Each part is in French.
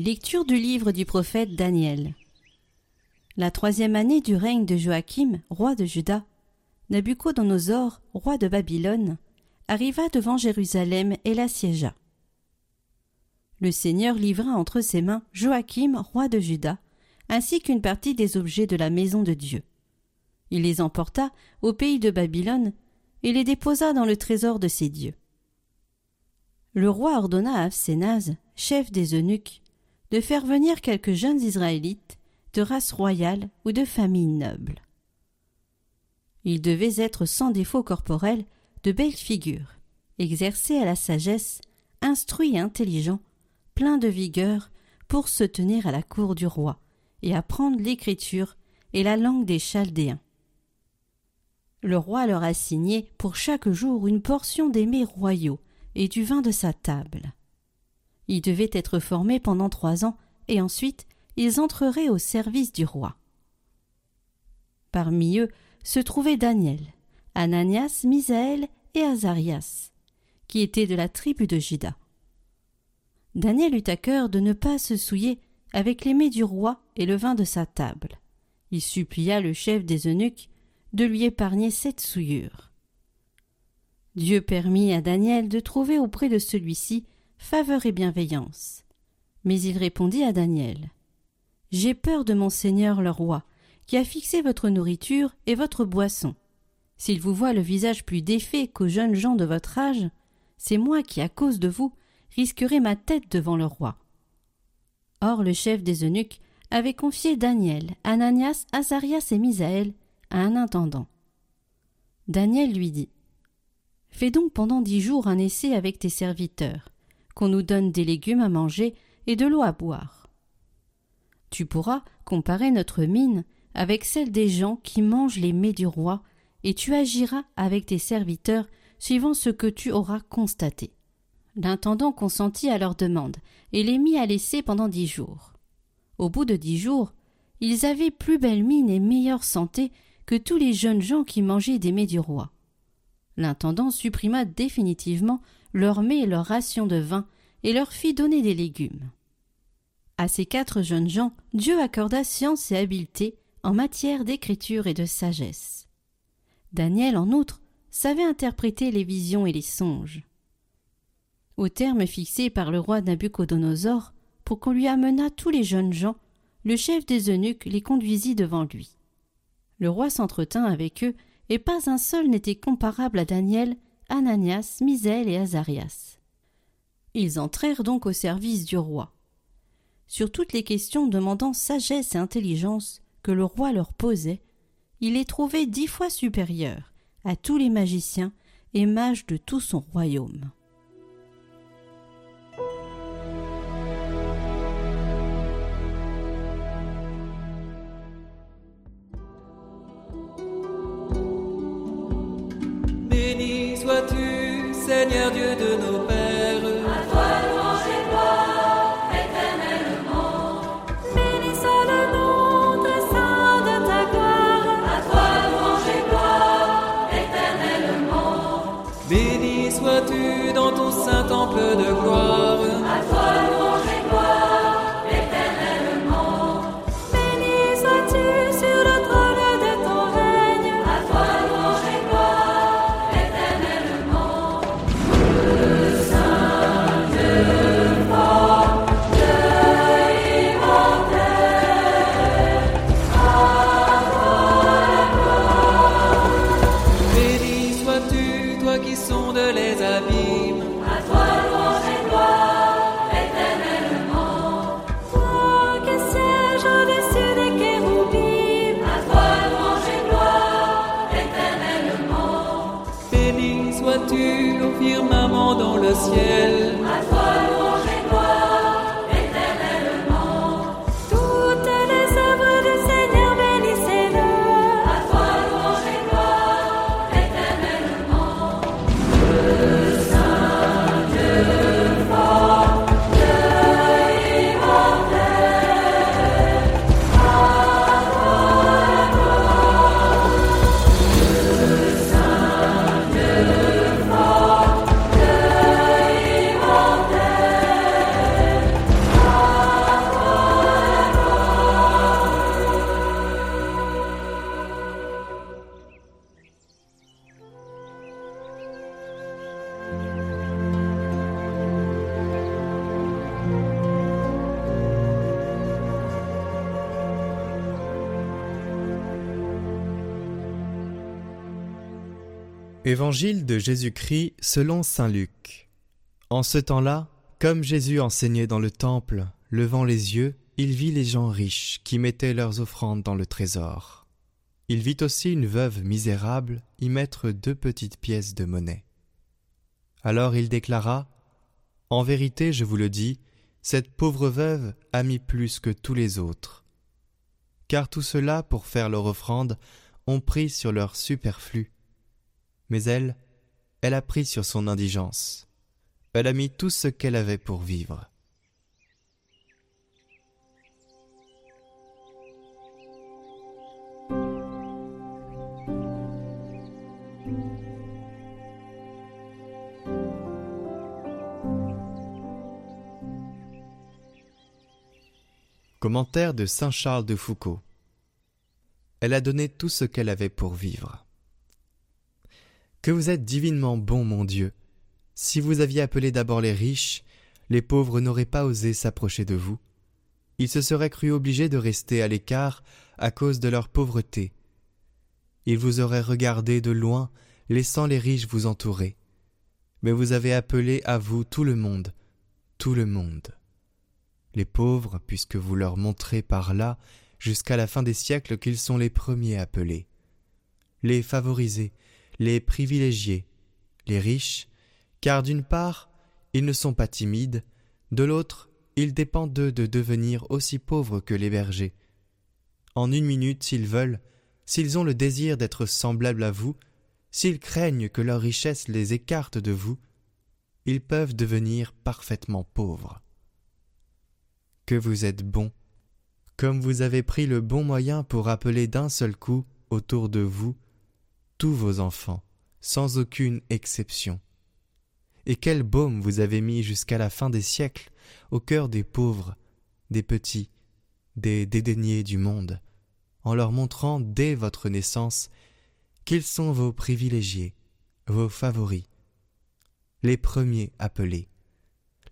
Lecture du livre du prophète Daniel. La troisième année du règne de Joachim, roi de Juda, Nabuchodonosor, roi de Babylone, arriva devant Jérusalem et l'assiégea. Le Seigneur livra entre ses mains Joachim, roi de Juda, ainsi qu'une partie des objets de la maison de Dieu. Il les emporta au pays de Babylone et les déposa dans le trésor de ses dieux. Le roi ordonna à Absénaz, chef des eunuques, de faire venir quelques jeunes Israélites de race royale ou de famille noble. Ils devaient être sans défaut corporel, de belles figures, exercés à la sagesse, instruits et intelligents, pleins de vigueur pour se tenir à la cour du roi et apprendre l'écriture et la langue des Chaldéens. Le roi leur a signé pour chaque jour une portion des mets royaux et du vin de sa table. Ils devaient être formés pendant trois ans, et ensuite ils entreraient au service du roi. Parmi eux se trouvaient Daniel, Ananias, Misaël et Azarias, qui étaient de la tribu de Juda. Daniel eut à cœur de ne pas se souiller avec les mets du roi et le vin de sa table. Il supplia le chef des eunuques de lui épargner cette souillure. Dieu permit à Daniel de trouver auprès de celui-ci faveur et bienveillance. Mais il répondit à Daniel J'ai peur de mon Seigneur le roi, qui a fixé votre nourriture et votre boisson. S'il vous voit le visage plus défait qu'aux jeunes gens de votre âge, c'est moi qui, à cause de vous, risquerai ma tête devant le roi. Or le chef des eunuques avait confié Daniel, Ananias, Azarias et Misaël à un intendant. Daniel lui dit Fais donc pendant dix jours un essai avec tes serviteurs, qu'on nous donne des légumes à manger et de l'eau à boire. Tu pourras comparer notre mine avec celle des gens qui mangent les mets du roi, et tu agiras avec tes serviteurs suivant ce que tu auras constaté. L'intendant consentit à leur demande et les mit à laisser pendant dix jours. Au bout de dix jours, ils avaient plus belle mine et meilleure santé que tous les jeunes gens qui mangeaient des mets du roi. L'intendant supprima définitivement leur mets et leur ration de vin et leur fit donner des légumes. À ces quatre jeunes gens, Dieu accorda science et habileté en matière d'écriture et de sagesse. Daniel, en outre, savait interpréter les visions et les songes. Au terme fixé par le roi Nabuchodonosor, pour qu'on lui amenât tous les jeunes gens, le chef des eunuques les conduisit devant lui. Le roi s'entretint avec eux, et pas un seul n'était comparable à Daniel, Ananias, Misaël et Azarias. Ils entrèrent donc au service du roi. Sur toutes les questions demandant sagesse et intelligence que le roi leur posait, il les trouvait dix fois supérieurs à tous les magiciens et mages de tout son royaume. Seigneur Dieu de nos pères. À toi louange et gloire éternellement. Béni soit le nom très saint de ta gloire. À toi louange et gloire éternellement. Béni sois-tu dans ton saint temple de gloire. Toi qui sondes les abîmes. À toi louange et gloire éternellement. Toi qui sièges au-dessus des kéroubim. À toi louange et gloire éternellement. Béni sois-tu au firmament dans le ciel. À toi Évangile de Jésus-Christ selon Saint Luc. En ce temps-là, comme Jésus enseignait dans le temple, levant les yeux, il vit les gens riches qui mettaient leurs offrandes dans le trésor. Il vit aussi une veuve misérable y mettre deux petites pièces de monnaie. Alors il déclara En vérité, je vous le dis, cette pauvre veuve a mis plus que tous les autres. Car tout cela, pour faire leur offrande, ont pris sur leur superflu. Mais elle, elle a pris sur son indigence. Elle a mis tout ce qu'elle avait pour vivre. Commentaire de Saint Charles de Foucault. Elle a donné tout ce qu'elle avait pour vivre. Que vous êtes divinement bon, mon Dieu. Si vous aviez appelé d'abord les riches, les pauvres n'auraient pas osé s'approcher de vous. Ils se seraient crus obligés de rester à l'écart à cause de leur pauvreté. Ils vous auraient regardé de loin, laissant les riches vous entourer. Mais vous avez appelé à vous tout le monde, tout le monde les pauvres, puisque vous leur montrez par là, jusqu'à la fin des siècles, qu'ils sont les premiers appelés, les favorisés, les privilégiés, les riches, car d'une part, ils ne sont pas timides, de l'autre, il dépend d'eux de devenir aussi pauvres que les bergers. En une minute, s'ils veulent, s'ils ont le désir d'être semblables à vous, s'ils craignent que leur richesse les écarte de vous, ils peuvent devenir parfaitement pauvres que vous êtes bon, comme vous avez pris le bon moyen pour appeler d'un seul coup autour de vous tous vos enfants, sans aucune exception. Et quel baume vous avez mis jusqu'à la fin des siècles au cœur des pauvres, des petits, des dédaignés du monde, en leur montrant dès votre naissance qu'ils sont vos privilégiés, vos favoris, les premiers appelés,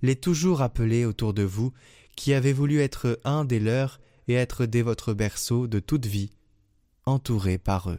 les toujours appelés autour de vous qui avez voulu être un des leurs et être dès votre berceau de toute vie, entouré par eux.